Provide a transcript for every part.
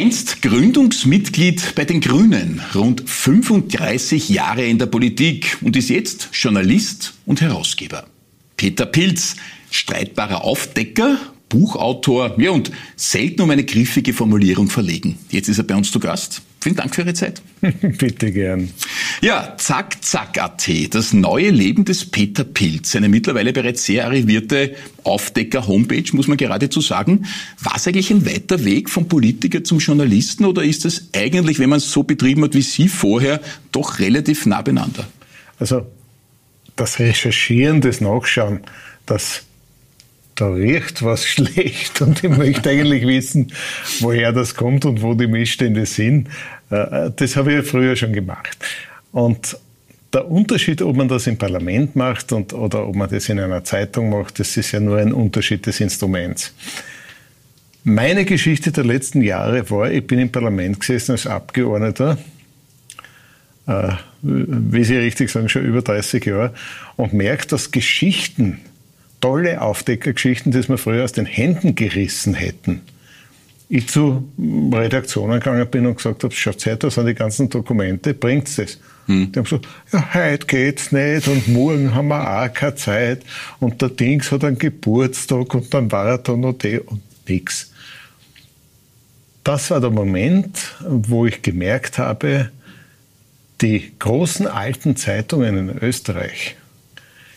Einst Gründungsmitglied bei den Grünen, rund 35 Jahre in der Politik und ist jetzt Journalist und Herausgeber. Peter Pilz, streitbarer Aufdecker, Buchautor, ja und selten um eine griffige Formulierung verlegen. Jetzt ist er bei uns zu Gast. Vielen Dank für Ihre Zeit. Bitte gern. Ja, Zack Zack AT, das neue Leben des Peter Pilz, eine mittlerweile bereits sehr arrivierte Aufdecker-Homepage, muss man geradezu sagen. War es eigentlich ein weiter Weg vom Politiker zum Journalisten oder ist es eigentlich, wenn man es so betrieben hat wie Sie vorher, doch relativ nah beieinander? Also das Recherchieren, das Nachschauen, das da riecht was schlecht und ich möchte eigentlich wissen, woher das kommt und wo die Missstände sind. Äh, das habe ich ja früher schon gemacht. Und der Unterschied, ob man das im Parlament macht und, oder ob man das in einer Zeitung macht, das ist ja nur ein Unterschied des Instruments. Meine Geschichte der letzten Jahre war, ich bin im Parlament gesessen als Abgeordneter, äh, wie Sie richtig sagen, schon über 30 Jahre, und merkt, dass Geschichten, tolle Aufdeckergeschichten, die wir früher aus den Händen gerissen hätten, ich zu Redaktionen gegangen bin und gesagt habe, schaut her, da sind die ganzen Dokumente, bringt's das? Hm. Die haben gesagt, ja, heute geht's nicht und morgen haben wir auch keine Zeit und der Dings hat einen Geburtstag und dann war er da noch der und nix. Das war der Moment, wo ich gemerkt habe, die großen alten Zeitungen in Österreich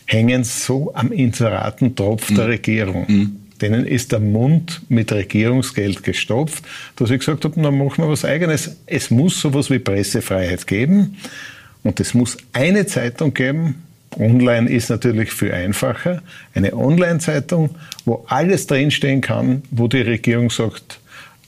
hängen so am Inseratentropf mhm. der Regierung. Mhm. Denen ist der Mund mit Regierungsgeld gestopft, dass ich gesagt habe, dann machen wir was Eigenes. Es muss sowas wie Pressefreiheit geben und es muss eine Zeitung geben. Online ist natürlich viel einfacher. Eine Online-Zeitung, wo alles drinstehen kann, wo die Regierung sagt,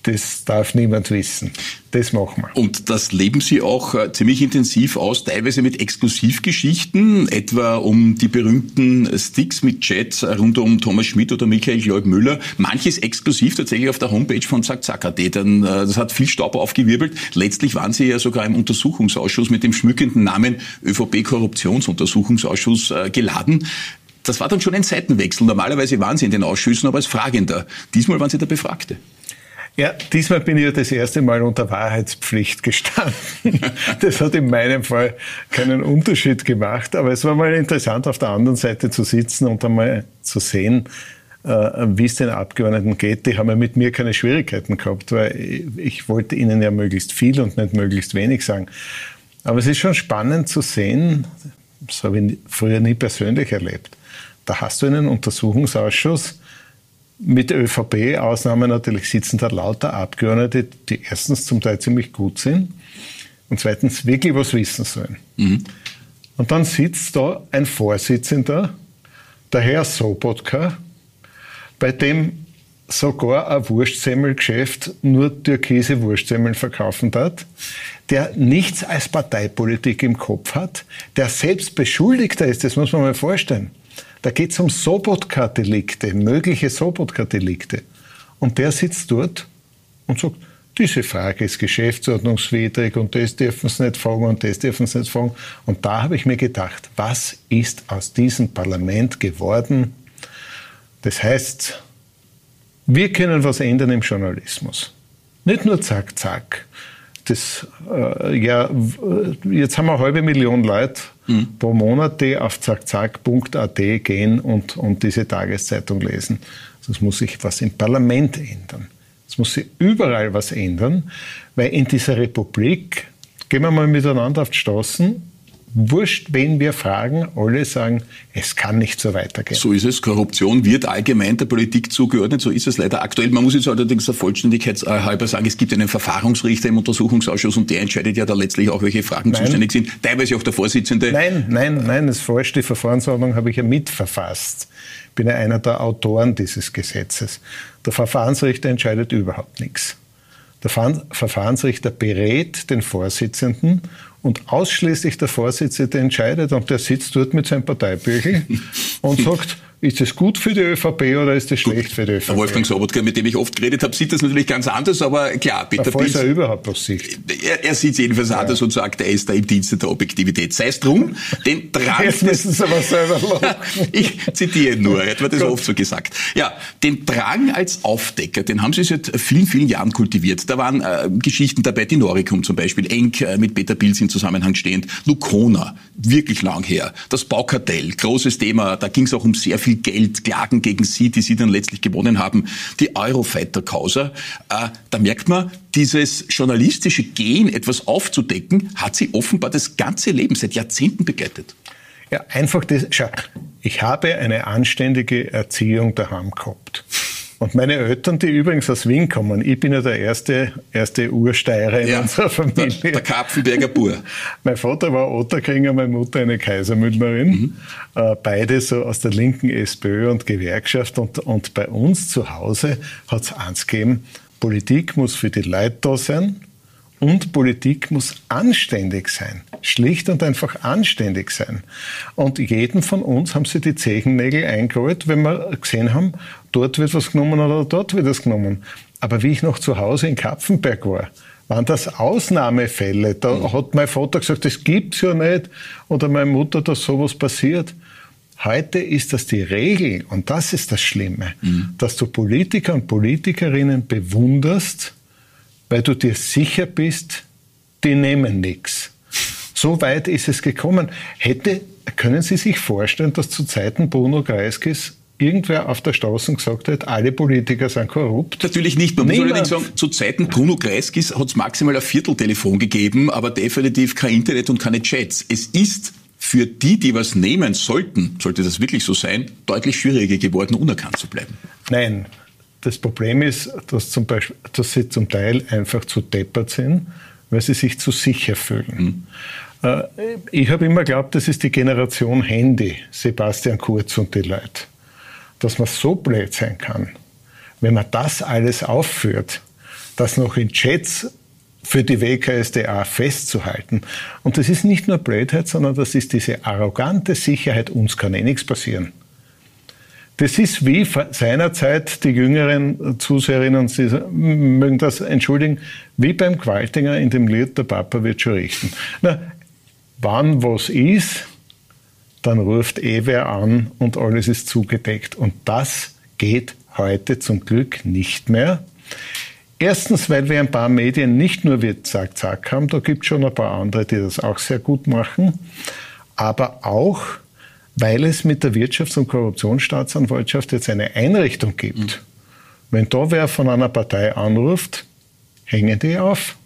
das darf niemand wissen. Das machen wir. Und das leben Sie auch äh, ziemlich intensiv aus, teilweise mit Exklusivgeschichten, etwa um die berühmten Sticks mit Chats rund um Thomas Schmidt oder Michael Leuk-Müller. Manches exklusiv tatsächlich auf der Homepage von Zack Zack AT. Dann, äh, das hat viel Staub aufgewirbelt. Letztlich waren Sie ja sogar im Untersuchungsausschuss mit dem schmückenden Namen ÖVP-Korruptionsuntersuchungsausschuss äh, geladen. Das war dann schon ein Seitenwechsel. Normalerweise waren Sie in den Ausschüssen, aber als Fragender. Diesmal waren Sie der Befragte. Ja, diesmal bin ich ja das erste Mal unter Wahrheitspflicht gestanden. Das hat in meinem Fall keinen Unterschied gemacht, aber es war mal interessant, auf der anderen Seite zu sitzen und einmal zu sehen, äh, wie es den Abgeordneten geht. Die haben ja mit mir keine Schwierigkeiten gehabt, weil ich wollte ihnen ja möglichst viel und nicht möglichst wenig sagen. Aber es ist schon spannend zu sehen, das habe ich früher nie persönlich erlebt. Da hast du einen Untersuchungsausschuss, mit der ÖVP, Ausnahme natürlich sitzen da lauter Abgeordnete, die erstens zum Teil ziemlich gut sind und zweitens wirklich was wissen sollen. Mhm. Und dann sitzt da ein Vorsitzender, der Herr Sobotka, bei dem sogar ein Wurstsemmelgeschäft nur türkise Wurstsemmeln verkaufen hat, der nichts als Parteipolitik im Kopf hat, der selbst Beschuldigter ist, das muss man mal vorstellen. Da geht es um Sobotka-Delikte, mögliche Sobotka-Delikte. Und der sitzt dort und sagt, diese Frage ist geschäftsordnungswidrig und das dürfen Sie nicht fragen und das dürfen Sie nicht fragen. Und da habe ich mir gedacht, was ist aus diesem Parlament geworden? Das heißt, wir können was ändern im Journalismus. Nicht nur zack, zack. Das, äh, ja, jetzt haben wir eine halbe Million Leute mhm. pro Monat, die auf zackzack.at gehen und, und diese Tageszeitung lesen. Also es muss sich was im Parlament ändern. Es muss sich überall was ändern, weil in dieser Republik, gehen wir mal miteinander auf die Straßen, wurscht, wen wir fragen, alle sagen, es kann nicht so weitergehen. So ist es. Korruption wird allgemein der Politik zugeordnet. So ist es leider aktuell. Man muss jetzt allerdings der Vollständigkeit halber sagen, es gibt einen Verfahrensrichter im Untersuchungsausschuss und der entscheidet ja da letztlich auch, welche Fragen nein. zuständig sind. Teilweise auch der Vorsitzende. Nein, nein, nein, das falsch. Die Verfahrensordnung habe ich ja mitverfasst. Ich bin ja einer der Autoren dieses Gesetzes. Der Verfahrensrichter entscheidet überhaupt nichts. Der Verfahrensrichter berät den Vorsitzenden und ausschließlich der Vorsitzende entscheidet und der sitzt dort mit seinem Parteibüchel und sagt, ist es gut für die ÖVP oder ist es schlecht für die ÖVP? Der Wolfgang Sobotka, mit dem ich oft geredet habe, sieht das natürlich ganz anders, aber klar, Peter Pilz... er überhaupt was sieht. Er, er sieht es jedenfalls ja. anders und sagt, er ist da im Dienste der Objektivität. Sei es drum, den Drang... Jetzt müssen Sie aber selber Ich zitiere nur, er hat mir das Gut. oft so gesagt. Ja, den Drang als Aufdecker, den haben Sie seit vielen, vielen Jahren kultiviert. Da waren äh, Geschichten dabei, die Noricum zum Beispiel, eng äh, mit Peter Pilz in Zusammenhang stehend. Lucona, wirklich lang her. Das Baukartell, großes Thema, da ging es auch um sehr viel Geld, Klagen gegen sie, die sie dann letztlich gewonnen haben, die Eurofighter-Causa. Äh, da merkt man, dieses journalistische Gehen, etwas aufzudecken, hat sie offenbar das ganze Leben seit Jahrzehnten begleitet. Ja, einfach das. Schau, ich habe eine anständige Erziehung daheim gehabt. Und meine Eltern, die übrigens aus Wien kommen, ich bin ja der erste, erste Ursteirer in ja, unserer Familie. Der, der Kapfenberger Bur. mein Vater war Otterkringer, meine Mutter eine Kaisermündlerin. Mhm. Äh, beide so aus der linken SPÖ und Gewerkschaft. Und, und bei uns zu Hause hat es eins gegeben, Politik muss für die Leute da sein und Politik muss anständig sein. Schlicht und einfach anständig sein. Und jeden von uns haben sie die Zehennägel eingeholt, wenn wir gesehen haben, dort wird was genommen oder dort wird was genommen. Aber wie ich noch zu Hause in Kapfenberg war, waren das Ausnahmefälle. Da mhm. hat mein Vater gesagt, das gibt's ja nicht. Oder meine Mutter, dass sowas passiert. Heute ist das die Regel und das ist das Schlimme, mhm. dass du Politiker und Politikerinnen bewunderst, weil du dir sicher bist, die nehmen nichts. So weit ist es gekommen. Hätte, können Sie sich vorstellen, dass zu Zeiten Bruno Kreiskis irgendwer auf der Straße gesagt hat, alle Politiker sind korrupt? Natürlich nicht. Man Niemand. muss allerdings sagen, zu Zeiten Bruno Kreiskis hat es maximal ein Vierteltelefon gegeben, aber definitiv kein Internet und keine Chats. Es ist für die, die was nehmen sollten, sollte das wirklich so sein, deutlich schwieriger geworden, unerkannt zu bleiben. Nein, das Problem ist, dass, zum Beispiel, dass sie zum Teil einfach zu deppert sind, weil sie sich zu sicher fühlen. Mhm. Ich habe immer geglaubt, das ist die Generation Handy, Sebastian Kurz und die Leute. Dass man so blöd sein kann, wenn man das alles aufführt, das noch in Chats für die WKSDA festzuhalten. Und das ist nicht nur Blödheit, sondern das ist diese arrogante Sicherheit, uns kann eh nichts passieren. Das ist wie seinerzeit die jüngeren Zuseherinnen, mögen das entschuldigen, wie beim Qualtinger in dem Lied Der Papa wird schon richten. Na, wann was ist, dann ruft eh wer an und alles ist zugedeckt. Und das geht heute zum Glück nicht mehr. Erstens, weil wir ein paar Medien nicht nur wie Zack Zack haben, da gibt es schon ein paar andere, die das auch sehr gut machen, aber auch, weil es mit der Wirtschafts- und Korruptionsstaatsanwaltschaft jetzt eine Einrichtung gibt. Mhm. Wenn da wer von einer Partei anruft, hängen die auf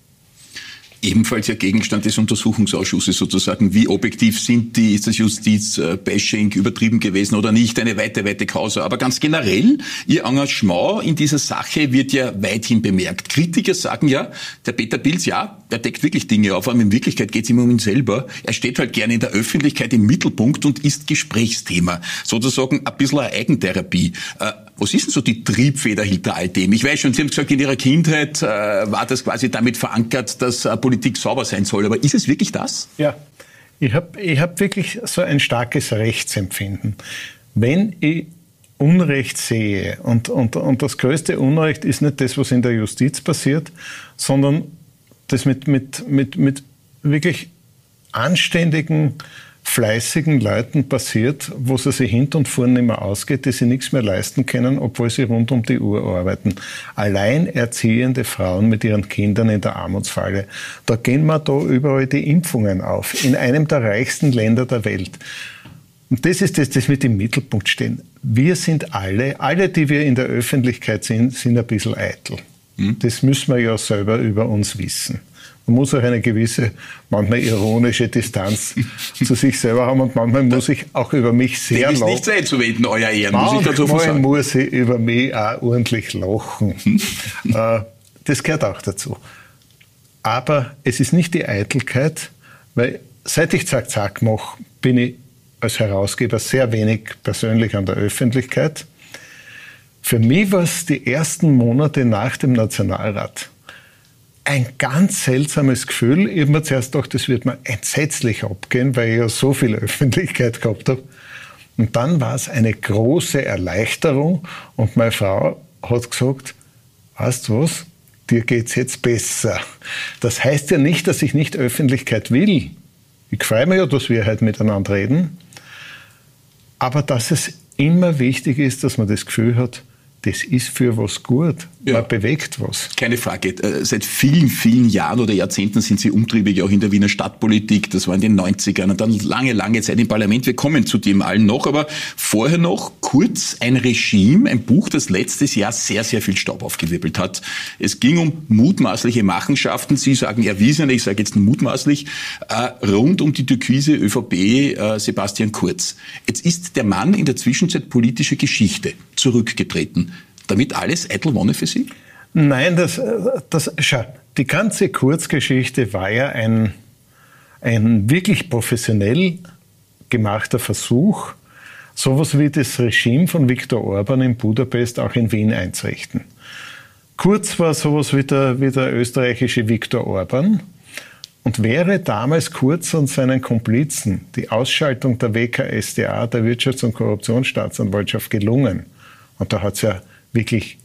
ebenfalls ja Gegenstand des Untersuchungsausschusses sozusagen. Wie objektiv sind die, ist das Justizbashing übertrieben gewesen oder nicht? Eine weite, weite Causa. Aber ganz generell, Ihr Engagement in dieser Sache wird ja weithin bemerkt. Kritiker sagen ja, der Peter Pilz, ja, er deckt wirklich Dinge auf, aber in Wirklichkeit geht es ihm um ihn selber. Er steht halt gerne in der Öffentlichkeit im Mittelpunkt und ist Gesprächsthema. Sozusagen ein bisschen eine Eigentherapie. Was ist denn so die Triebfeder hinter all dem? Ich weiß schon, Sie haben gesagt, in Ihrer Kindheit äh, war das quasi damit verankert, dass äh, Politik sauber sein soll. Aber ist es wirklich das? Ja, ich habe ich hab wirklich so ein starkes Rechtsempfinden. Wenn ich Unrecht sehe, und, und, und das größte Unrecht ist nicht das, was in der Justiz passiert, sondern das mit, mit, mit, mit wirklich anständigen fleißigen Leuten passiert, wo es sich hinten und vorne nicht mehr ausgeht, die sie nichts mehr leisten können, obwohl sie rund um die Uhr arbeiten. Alleinerziehende Frauen mit ihren Kindern in der Armutsfalle. Da gehen wir da überall die Impfungen auf. In einem der reichsten Länder der Welt. Und das ist das, das mit im Mittelpunkt stehen. Wir sind alle, alle, die wir in der Öffentlichkeit sind, sind ein bisschen eitel. Hm? Das müssen wir ja selber über uns wissen. Man muss auch eine gewisse, manchmal ironische Distanz zu sich selber haben und manchmal muss ich auch über mich sehr lachen. ist nicht zu einzuwenden, euer Ehren, muss ich dazu sagen. muss ich über mich auch ordentlich lachen. Äh, das gehört auch dazu. Aber es ist nicht die Eitelkeit, weil seit ich Zack Zack mache, bin ich als Herausgeber sehr wenig persönlich an der Öffentlichkeit. Für mich war es die ersten Monate nach dem Nationalrat ein ganz seltsames Gefühl. Ich habe mir zuerst gedacht, das wird mir entsetzlich abgehen, weil ich ja so viel Öffentlichkeit gehabt habe. Und dann war es eine große Erleichterung und meine Frau hat gesagt, weißt du was, dir geht's jetzt besser. Das heißt ja nicht, dass ich nicht Öffentlichkeit will. Ich freue mich ja, dass wir heute miteinander reden. Aber dass es immer wichtig ist, dass man das Gefühl hat, das ist für was gut. Ja. Man bewegt was. Keine Frage. Äh, seit vielen, vielen Jahren oder Jahrzehnten sind Sie umtriebig auch in der Wiener Stadtpolitik. Das war in den 90ern und dann lange, lange Zeit im Parlament. Wir kommen zu dem allen noch. Aber vorher noch kurz ein Regime, ein Buch, das letztes Jahr sehr, sehr viel Staub aufgewirbelt hat. Es ging um mutmaßliche Machenschaften. Sie sagen erwiesene, ich sage jetzt mutmaßlich, äh, rund um die türkise ÖVP äh, Sebastian Kurz. Jetzt ist der Mann in der Zwischenzeit politische Geschichte zurückgetreten damit alles eitel Wonne für Sie? Nein, das, das, schau, die ganze Kurzgeschichte war ja ein, ein wirklich professionell gemachter Versuch, sowas wie das Regime von Viktor Orban in Budapest auch in Wien einzurichten. Kurz war sowas wie der, wie der österreichische Viktor Orban. Und wäre damals Kurz und seinen Komplizen die Ausschaltung der WKSDA, der Wirtschafts- und Korruptionsstaatsanwaltschaft, gelungen, und da hat es ja wirklich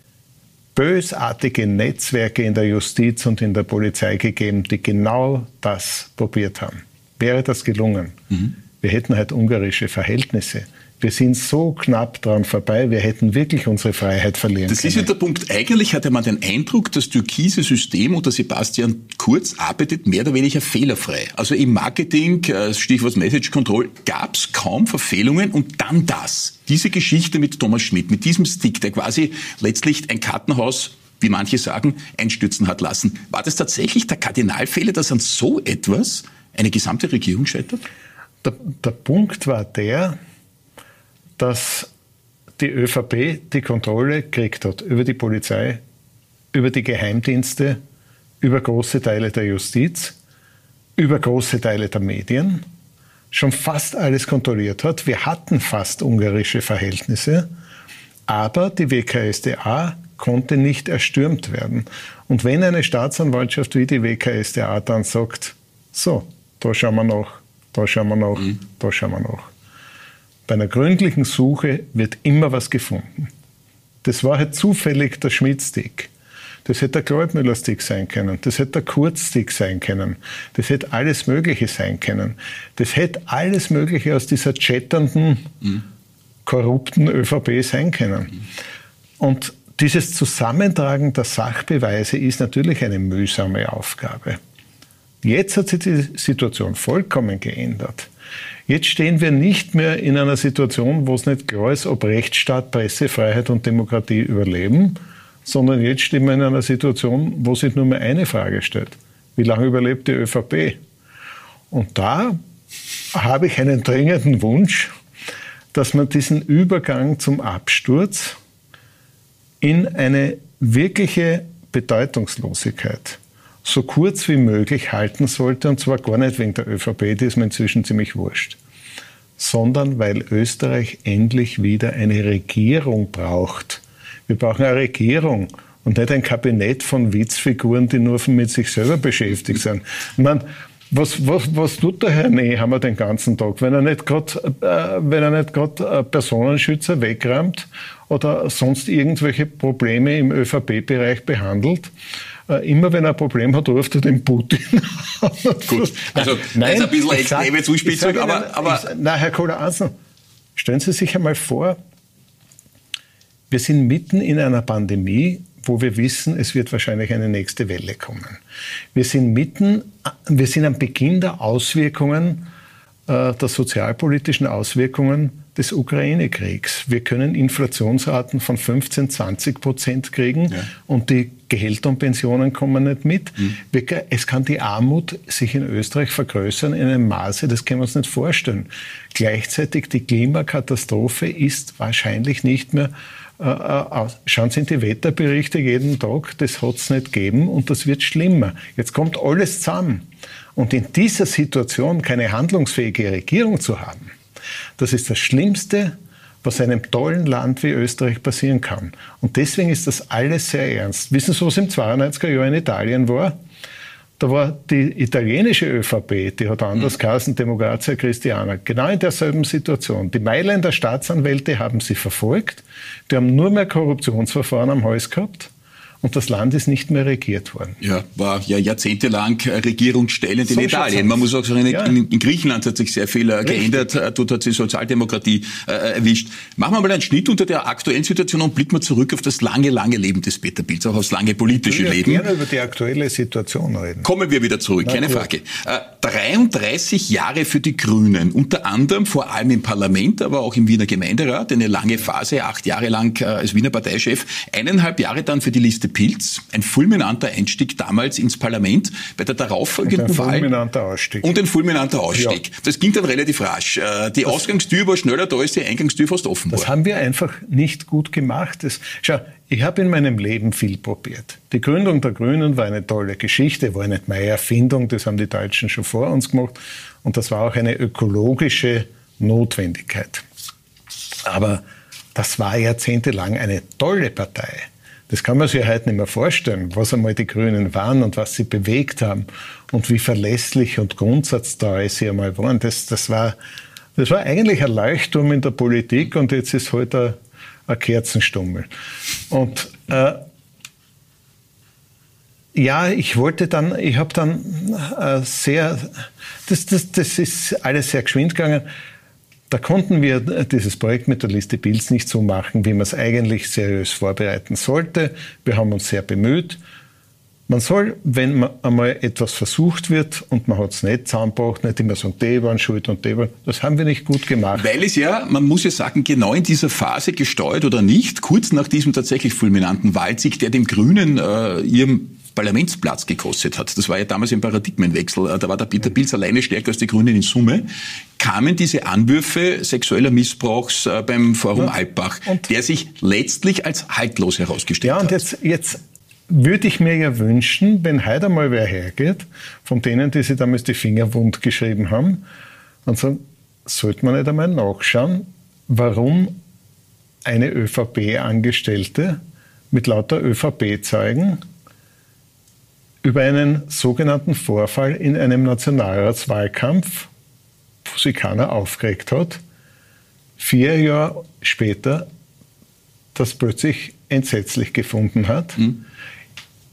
bösartige Netzwerke in der Justiz und in der Polizei gegeben, die genau das probiert haben. Wäre das gelungen? Mhm. Wir hätten halt ungarische Verhältnisse. Wir sind so knapp dran vorbei, wir hätten wirklich unsere Freiheit verlieren das können. Das ist ja der Punkt. Eigentlich hatte man den Eindruck, das türkise System unter Sebastian Kurz arbeitet mehr oder weniger fehlerfrei. Also im Marketing, äh, Stichwort Message Control, gab es kaum Verfehlungen und dann das. Diese Geschichte mit Thomas Schmidt, mit diesem Stick, der quasi letztlich ein Kartenhaus wie manche sagen, einstürzen hat lassen. War das tatsächlich der Kardinalfehler, dass an so etwas eine gesamte Regierung scheitert? Der, der Punkt war der, dass die ÖVP die Kontrolle gekriegt hat über die Polizei, über die Geheimdienste, über große Teile der Justiz, über große Teile der Medien, schon fast alles kontrolliert hat. Wir hatten fast ungarische Verhältnisse, aber die WKSDA konnte nicht erstürmt werden. Und wenn eine Staatsanwaltschaft wie die WKSDA dann sagt, so, da schauen wir noch, da schauen wir noch, mhm. da schauen wir noch, bei einer gründlichen Suche wird immer was gefunden. Das war halt zufällig der Schmidt-Stick. Das hätte der Gläubmüller-Stick sein können. Das hätte der Kurz-Stick sein können. Das hätte alles Mögliche sein können. Das hätte alles Mögliche aus dieser chatternden, mhm. korrupten ÖVP sein können. Mhm. Und dieses Zusammentragen der Sachbeweise ist natürlich eine mühsame Aufgabe. Jetzt hat sich die Situation vollkommen geändert. Jetzt stehen wir nicht mehr in einer Situation, wo es nicht klar ist, ob Rechtsstaat, Pressefreiheit und Demokratie überleben, sondern jetzt stehen wir in einer Situation, wo sich nur mehr eine Frage stellt. Wie lange überlebt die ÖVP? Und da habe ich einen dringenden Wunsch, dass man diesen Übergang zum Absturz in eine wirkliche Bedeutungslosigkeit so kurz wie möglich halten sollte, und zwar gar nicht wegen der ÖVP, die ist mir inzwischen ziemlich wurscht, sondern weil Österreich endlich wieder eine Regierung braucht. Wir brauchen eine Regierung und nicht ein Kabinett von Witzfiguren, die nur mit sich selber beschäftigt sind. Meine, was, was, was tut der Herr Nehammer den ganzen Tag, wenn er nicht gerade äh, äh, Personenschützer wegräumt oder sonst irgendwelche Probleme im ÖVP-Bereich behandelt? Äh, immer wenn er ein Problem hat, ruft er den Putin Gut, also nein, ist ein bisschen extreme Zuspitzung, aber... aber ich, na, Herr Kohler-Ansen, stellen Sie sich einmal vor, wir sind mitten in einer Pandemie, wo wir wissen, es wird wahrscheinlich eine nächste Welle kommen. Wir sind mitten, wir sind am Beginn der Auswirkungen, äh, der sozialpolitischen Auswirkungen des Ukraine-Kriegs. Wir können Inflationsraten von 15, 20 Prozent kriegen ja. und die Gehälter und Pensionen kommen nicht mit. Mhm. Es kann die Armut sich in Österreich vergrößern in einem Maße, das können wir uns nicht vorstellen. Gleichzeitig die Klimakatastrophe ist wahrscheinlich nicht mehr äh, äh Schauen Sie in die Wetterberichte jeden Tag, das hat es nicht gegeben und das wird schlimmer. Jetzt kommt alles zusammen. Und in dieser Situation keine handlungsfähige Regierung zu haben, das ist das Schlimmste, was einem tollen Land wie Österreich passieren kann. Und deswegen ist das alles sehr ernst. Wissen Sie, was im 92er Jahr in Italien war? Da war die italienische ÖVP, die hat anders mhm. geheißen, Demokratia Christiana, genau in derselben Situation. Die Mailänder Staatsanwälte haben sie verfolgt, die haben nur mehr Korruptionsverfahren am Hals gehabt und das Land ist nicht mehr regiert worden. Ja, war ja jahrzehntelang regierungsstellend in so Italien. Man muss auch sagen, ja. in, in, Griechenland hat sich sehr viel äh, geändert. Äh, dort hat sich Sozialdemokratie äh, erwischt. Machen wir mal einen Schnitt unter der aktuellen Situation und blicken wir zurück auf das lange, lange Leben des Peter Pilz, auch aufs lange politische ich Leben. gerne über die aktuelle Situation reden. Kommen wir wieder zurück, Na, keine gut. Frage. Äh, 33 Jahre für die Grünen, unter anderem vor allem im Parlament, aber auch im Wiener Gemeinderat, eine lange Phase, acht Jahre lang äh, als Wiener Parteichef, eineinhalb Jahre dann für die Liste Pilz, ein fulminanter Einstieg damals ins Parlament bei der darauffolgenden Wahl. Und ein fulminanter Ausstieg. Und ein fulminanter Ausstieg. Ja. Das ging dann relativ rasch. Äh, die das Ausgangstür war schneller da, als die Eingangstür fast offen war. Das haben wir einfach nicht gut gemacht. Das, schau, ich habe in meinem Leben viel probiert. Die Gründung der Grünen war eine tolle Geschichte, war nicht meine Erfindung, das haben die Deutschen schon vor uns gemacht. Und das war auch eine ökologische Notwendigkeit. Aber das war jahrzehntelang eine tolle Partei. Das kann man sich heute nicht mehr vorstellen, was einmal die Grünen waren und was sie bewegt haben und wie verlässlich und grundsatztreu sie einmal waren. Das, das, war, das war eigentlich ein Leuchtturm in der Politik und jetzt ist heute halt ein, Kerzenstummel. Und äh, ja, ich wollte dann, ich habe dann äh, sehr, das, das, das ist alles sehr geschwind gegangen. Da konnten wir dieses Projekt mit der Liste Bills nicht so machen, wie man es eigentlich seriös vorbereiten sollte. Wir haben uns sehr bemüht. Man soll, wenn man einmal etwas versucht wird und man hat es nicht zusammengebracht, nicht immer sagen, die waren schuld und die das haben wir nicht gut gemacht. Weil es ja, man muss ja sagen, genau in dieser Phase gesteuert oder nicht, kurz nach diesem tatsächlich fulminanten Wahlsieg, der dem Grünen äh, ihrem Parlamentsplatz gekostet hat. Das war ja damals ein Paradigmenwechsel. Äh, da war der Peter Pilz alleine stärker als die Grünen in Summe. Kamen diese Anwürfe sexueller Missbrauchs äh, beim Forum ja. Alpbach, und der sich letztlich als haltlos herausgestellt hat. Ja, und jetzt, jetzt würde ich mir ja wünschen, wenn heute mal wer hergeht, von denen, die sich damals die Finger wund geschrieben haben, und sagen, sollte man nicht einmal nachschauen, warum eine ÖVP-Angestellte mit lauter ÖVP-Zeugen über einen sogenannten Vorfall in einem Nationalratswahlkampf, wo sich keiner aufgeregt hat, vier Jahre später das plötzlich entsetzlich gefunden hat. Mhm.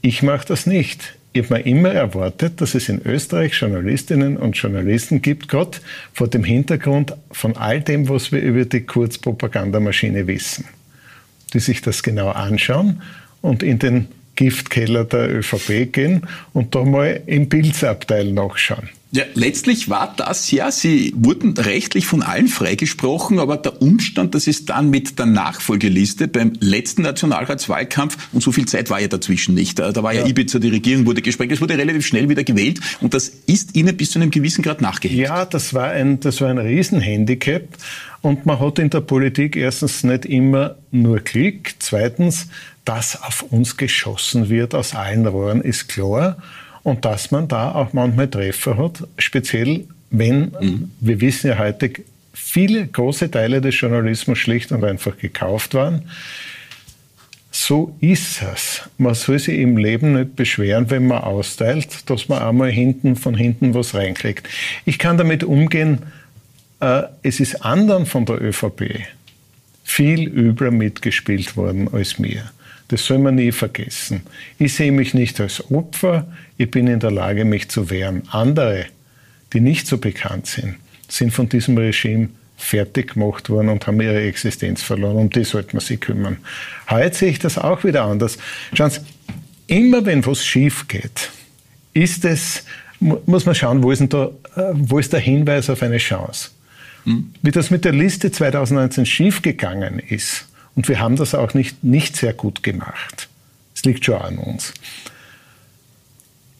Ich mache das nicht. Ich habe mir immer erwartet, dass es in Österreich Journalistinnen und Journalisten gibt, gerade vor dem Hintergrund von all dem, was wir über die Kurzpropagandamaschine wissen, die sich das genau anschauen und in den Giftkeller der ÖVP gehen und da mal im Pilzabteil nachschauen. Ja, letztlich war das ja, sie wurden rechtlich von allen freigesprochen, aber der Umstand, dass es dann mit der Nachfolgeliste beim letzten Nationalratswahlkampf, und so viel Zeit war ja dazwischen nicht, da war ja, ja Ibiza, die Regierung wurde gesprengt, es wurde relativ schnell wieder gewählt und das ist ihnen bis zu einem gewissen Grad nachgehängt. Ja, das war ein, das war ein Riesenhandicap und man hat in der Politik erstens nicht immer nur Klick, zweitens, dass auf uns geschossen wird aus allen Rohren, ist klar. Und dass man da auch manchmal Treffer hat, speziell wenn, mhm. wir wissen ja heute, viele große Teile des Journalismus schlicht und einfach gekauft waren. So ist es. Man soll sich im Leben nicht beschweren, wenn man austeilt, dass man einmal hinten von hinten was reinkriegt. Ich kann damit umgehen, äh, es ist anderen von der ÖVP viel übler mitgespielt worden als mir. Das soll man nie vergessen. Ich sehe mich nicht als Opfer, ich bin in der Lage, mich zu wehren. Andere, die nicht so bekannt sind, sind von diesem Regime fertig gemacht worden und haben ihre Existenz verloren. Um die sollte man sich kümmern. Heute sehe ich das auch wieder anders. Schauen Sie, immer wenn was schief geht, ist es, muss man schauen, wo ist, da, äh, wo ist der Hinweis auf eine Chance. Hm. Wie das mit der Liste 2019 schiefgegangen ist, und wir haben das auch nicht, nicht sehr gut gemacht. Es liegt schon an uns.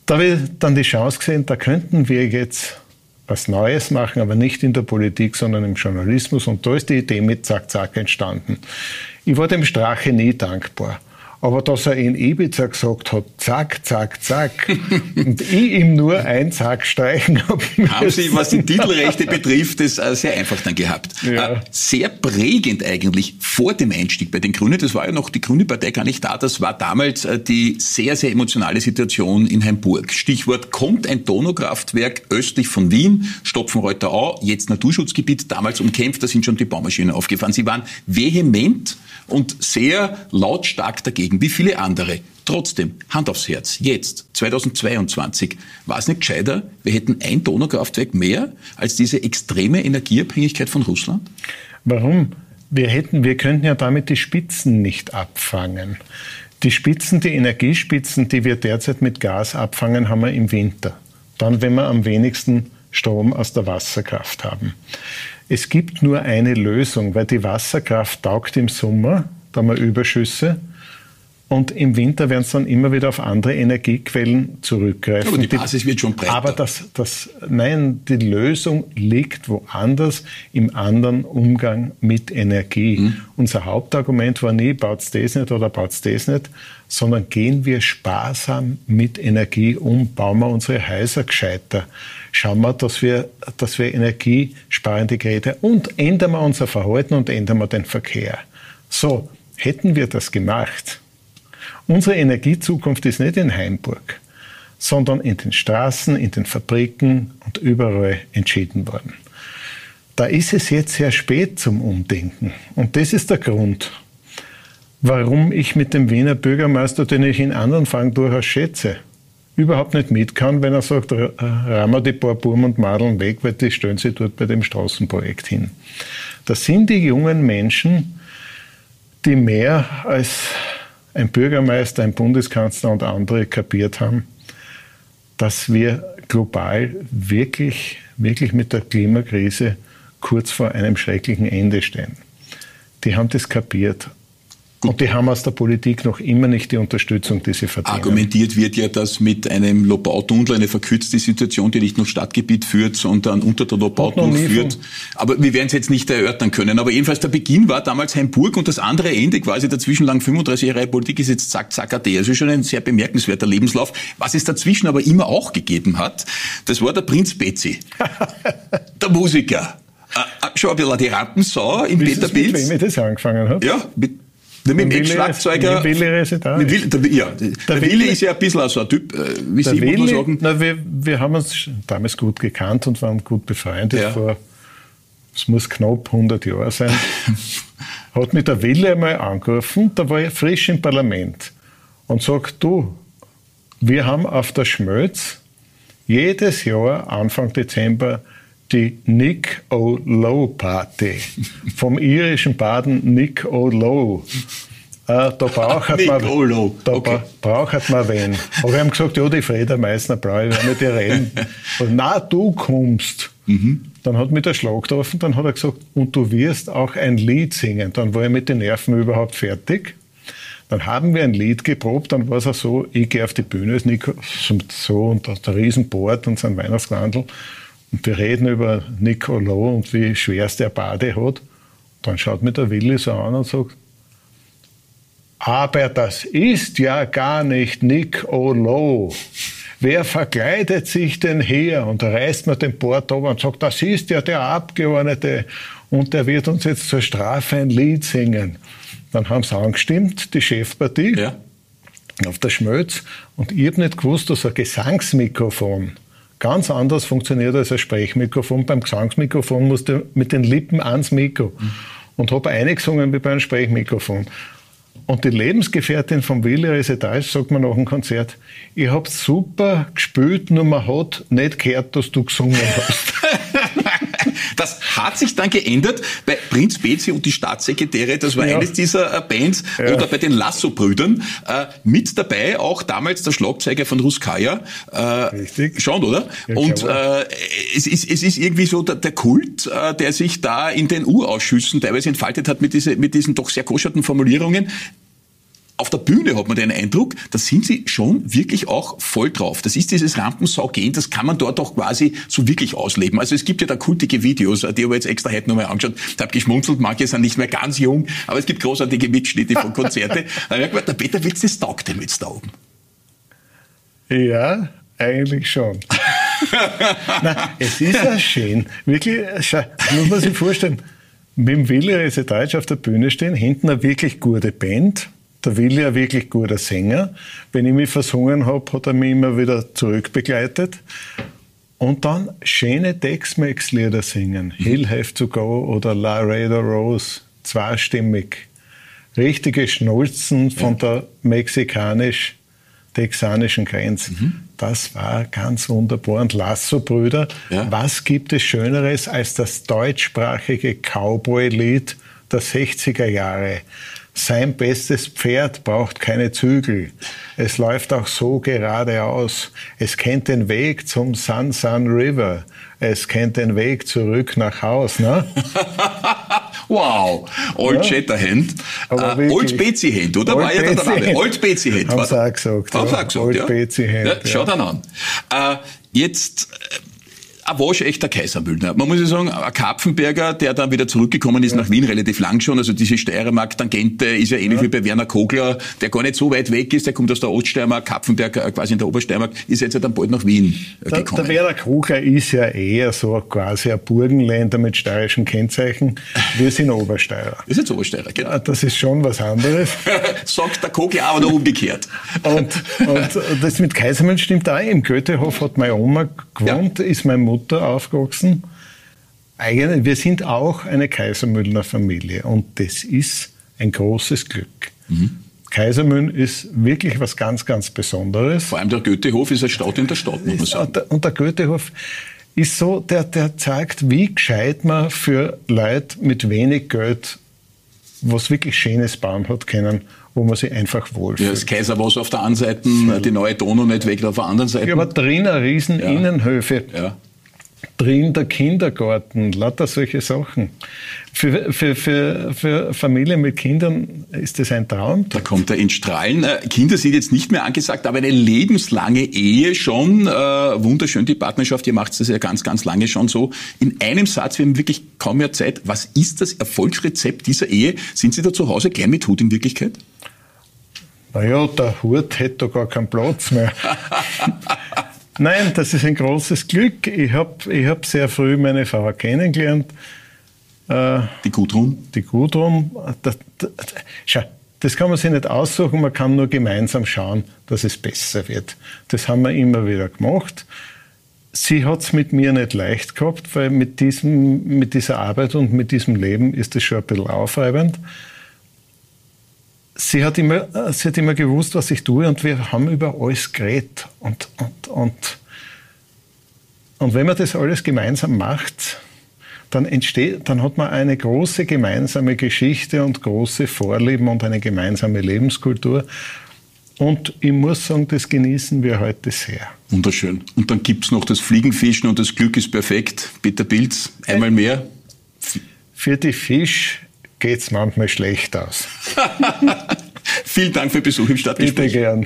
Da habe ich dann die Chance gesehen, da könnten wir jetzt was Neues machen, aber nicht in der Politik, sondern im Journalismus. Und da ist die Idee mit Zack Zack entstanden. Ich war dem Strache nie dankbar. Aber dass er in Ibiza gesagt hat, zack, zack, zack, und ich ihm nur ein Zack streichen habe. Haben Sie, was die Titelrechte betrifft, das äh, sehr einfach dann gehabt. Ja. Äh, sehr prägend eigentlich vor dem Einstieg bei den Grünen, das war ja noch die Grüne Partei gar nicht da, das war damals äh, die sehr, sehr emotionale Situation in Heimburg. Stichwort, kommt ein Donaukraftwerk östlich von Wien, Stopfenreuther Au, jetzt Naturschutzgebiet, damals umkämpft, da sind schon die Baumaschinen aufgefahren. Sie waren vehement und sehr lautstark dagegen, wie viele andere. Trotzdem, Hand aufs Herz, jetzt, 2022, war es nicht gescheiter, wir hätten ein Donaukraftwerk mehr als diese extreme Energieabhängigkeit von Russland? Warum? Wir hätten, wir könnten ja damit die Spitzen nicht abfangen. Die Spitzen, die Energiespitzen, die wir derzeit mit Gas abfangen, haben wir im Winter. Dann, wenn wir am wenigsten Strom aus der Wasserkraft haben. Es gibt nur eine Lösung, weil die Wasserkraft taugt im Sommer, da haben wir Überschüsse. Und im Winter werden es dann immer wieder auf andere Energiequellen zurückgreifen. Aber die Basis wird schon breiter. Aber das, das, nein, die Lösung liegt woanders im anderen Umgang mit Energie. Mhm. Unser Hauptargument war nie, baut's das nicht oder baut's das nicht, sondern gehen wir sparsam mit Energie um, bauen wir unsere Häuser gescheiter schauen wir, dass wir, dass wir energiesparende Geräte und ändern wir unser Verhalten und ändern wir den Verkehr. So, hätten wir das gemacht. Unsere Energiezukunft ist nicht in Heimburg, sondern in den Straßen, in den Fabriken und überall entschieden worden. Da ist es jetzt sehr spät zum Umdenken. Und das ist der Grund, warum ich mit dem Wiener Bürgermeister, den ich in anderen Fragen durchaus schätze, überhaupt nicht mit kann, wenn er sagt, rahmen wir die paar Burm und Madeln weg, weil die stellen sich dort bei dem Straßenprojekt hin. Das sind die jungen Menschen, die mehr als ein Bürgermeister, ein Bundeskanzler und andere kapiert haben, dass wir global wirklich, wirklich mit der Klimakrise kurz vor einem schrecklichen Ende stehen. Die haben das kapiert. Und die haben aus der Politik noch immer nicht die Unterstützung, die sie verdienen. Argumentiert wird ja, dass mit einem Lobau-Tunnel eine verkürzte Situation, die nicht nur Stadtgebiet führt, sondern unter der Lobau-Tunnel führt. Aber wir werden es jetzt nicht erörtern können. Aber jedenfalls der Beginn war damals Heimburg und das andere Ende quasi dazwischen lang 35 Jahre Politik ist jetzt zack, zack, ade. Also schon ein sehr bemerkenswerter Lebenslauf. Was es dazwischen aber immer auch gegeben hat, das war der Prinz Betsy. der Musiker. Äh, äh, schon ein bisschen die Rampensau im Peter Pilz. Mit wem das angefangen hat? Ja, mit mit dem Ex-Schlagzeuger. Willi Residence. Mit Willi, ja, der, der Willi ist ja ein bisschen so ein Typ, äh, wie Sie Willi, sagen. Na, wir, wir haben uns damals gut gekannt und waren gut befreundet ja. vor, es muss knapp 100 Jahre sein. hat mich der Willi einmal angerufen, da war ich frisch im Parlament und sagt, du, wir haben auf der Schmölz jedes Jahr Anfang Dezember die Nick O'Low Party vom irischen Baden Nick O'Low. Äh, da braucht man, da okay. braucht man wen. Aber wir haben gesagt, ja, die Freda Meissner brauche ich, nicht die reden. Und, na, du kommst. Mhm. Dann hat mich der Schlag getroffen, dann hat er gesagt, und du wirst auch ein Lied singen. Dann war ich mit den Nerven überhaupt fertig. Dann haben wir ein Lied geprobt, dann war es auch so, ich gehe auf die Bühne, ist Nico, so, und der Riesenbord und sein Weihnachtsglandl. Und wir reden über Nicolo und wie schwer es der Bade hat. Dann schaut mir der Willi so an und sagt, aber das ist ja gar nicht Nicolo. Wer verkleidet sich denn hier? Und da reißt mir den Bord ab und sagt, das ist ja der Abgeordnete und der wird uns jetzt zur Strafe ein Lied singen. Dann haben sie angestimmt, die Chefpartie, ja. auf der Schmötz. Und ich habe nicht gewusst, dass ein Gesangsmikrofon ganz anders funktioniert als ein Sprechmikrofon. Beim Gesangsmikrofon musst du mit den Lippen ans Mikro mhm. und habe eingesungen wie bei einem Sprechmikrofon. Und die Lebensgefährtin von Willi Resetage sagt mir nach dem Konzert, ich habe super gespielt, nur man hat nicht gehört, dass du gesungen hast. Das hat sich dann geändert bei Prinz Bezi und die Staatssekretäre. Das war ja. eines dieser äh, Bands. Ja. Oder bei den Lasso-Brüdern. Äh, mit dabei auch damals der Schlagzeuger von Ruskaya. Äh, Richtig. Schon, oder? Ja, und äh, es, ist, es ist irgendwie so der, der Kult, äh, der sich da in den U-Ausschüssen teilweise entfaltet hat mit, diese, mit diesen doch sehr koscherten Formulierungen auf der Bühne hat man den Eindruck, da sind sie schon wirklich auch voll drauf. Das ist dieses Rampensau-Gehen, das kann man dort auch quasi so wirklich ausleben. Also es gibt ja da kultige Videos, die habe ich jetzt extra heute nochmal angeschaut, habe geschmunzelt, manche sind nicht mehr ganz jung, aber es gibt großartige Mitschnitte von Konzerte. da habe ich gedacht, der Peter Witz, das taugt dem jetzt da oben. Ja, eigentlich schon. Nein, es ist ja schön. Wirklich, muss man sich vorstellen, mit dem Willi Rese Deutsch auf der Bühne stehen, hinten eine wirklich gute Band. Der Willi ein wirklich guter Sänger. Wenn ich mich versungen habe, hat er mich immer wieder zurückbegleitet. Und dann schöne Tex-Mex-Lieder singen. Hill Have to Go oder La Laredo Rose, zweistimmig. Richtige Schnulzen von der mexikanisch-texanischen Grenze. Mhm. Das war ganz wunderbar. Und Lasso-Brüder, ja. was gibt es Schöneres als das deutschsprachige Cowboy-Lied der 60er Jahre? Sein bestes Pferd braucht keine Zügel. Es läuft auch so geradeaus. Es kennt den Weg zum Sun Sun River. Es kennt den Weg zurück nach Haus. Ne? wow, Old ja. Shatterhand. Uh, Old Betsy Hand, oder? Old war ja der Name. Old Betsy Hand. Haben sie auch gesagt. Haben ja. gesagt, Old ja. Betsy Hand. Ja, schau dann an. Uh, jetzt ein waschechter Kaisermüllner. Man muss ja sagen, ein Kapfenberger, der dann wieder zurückgekommen ist ja. nach Wien, relativ lang schon. Also diese Steiermark-Tangente ist ja ähnlich ja. wie bei Werner Kogler, der gar nicht so weit weg ist. Der kommt aus der Oststeiermark, Kapfenberg äh, quasi in der Obersteiermark, ist jetzt ja dann bald nach Wien äh, gekommen. Der, der Werner Kogler ist ja eher so quasi ein Burgenländer mit steirischen Kennzeichen. Wir sind Obersteirer. Ist jetzt Obersteirer, genau. Das ist schon was anderes. Sagt der Kogler aber noch umgekehrt. und, und das mit Kaisermüll stimmt auch. Im Goethehof hat meine Oma gewohnt, ja. ist mein Mutter aufgewachsen. Eigentlich, wir sind auch eine Kaisermüllner Familie und das ist ein großes Glück. Mhm. Kaisermühlen ist wirklich was ganz, ganz Besonderes. Vor allem der Goethehof ist eine Stadt in der Stadt, muss man sagen. Und der Goethehof ist so, der, der zeigt, wie gescheit man für Leute mit wenig Geld was wirklich Schönes bauen hat können, wo man sich einfach wohlfühlt. Ja, das Kaiserwasser auf der einen Seite, die neue Donau nicht weg auf der anderen Seite. Ja, aber drin eine riesen ja. Innenhöfe. Ja drin der Kindergarten, lauter solche Sachen. Für, für, für, für Familien mit Kindern ist das ein Traum. Da kommt er in Strahlen. Äh, Kinder sind jetzt nicht mehr angesagt, aber eine lebenslange Ehe schon. Äh, wunderschön, die Partnerschaft, ihr macht das ja ganz, ganz lange schon so. In einem Satz, wir haben wirklich kaum mehr Zeit. Was ist das Erfolgsrezept dieser Ehe? Sind Sie da zu Hause gern mit Hut in Wirklichkeit? Naja, der Hut hätte da gar keinen Platz mehr. Nein, das ist ein großes Glück. Ich habe ich hab sehr früh meine Frau kennengelernt. Äh, die Gudrun? Die Gudrun. Das, das, schau, das kann man sich nicht aussuchen, man kann nur gemeinsam schauen, dass es besser wird. Das haben wir immer wieder gemacht. Sie hat es mit mir nicht leicht gehabt, weil mit, diesem, mit dieser Arbeit und mit diesem Leben ist es schon ein bisschen aufreibend sie hat immer, sie hat immer gewusst, was ich tue und wir haben über alles geredet. Und, und, und, und wenn man das alles gemeinsam macht, dann entsteht, dann hat man eine große gemeinsame Geschichte und große Vorlieben und eine gemeinsame Lebenskultur. Und ich muss sagen, das genießen wir heute sehr. Wunderschön. Und dann gibt es noch das Fliegenfischen und das Glück ist perfekt. Peter Pilz, einmal mehr. Für die Fisch geht es manchmal schlecht aus. Vielen Dank für den Besuch im Stadtgespräch. Bitte gern.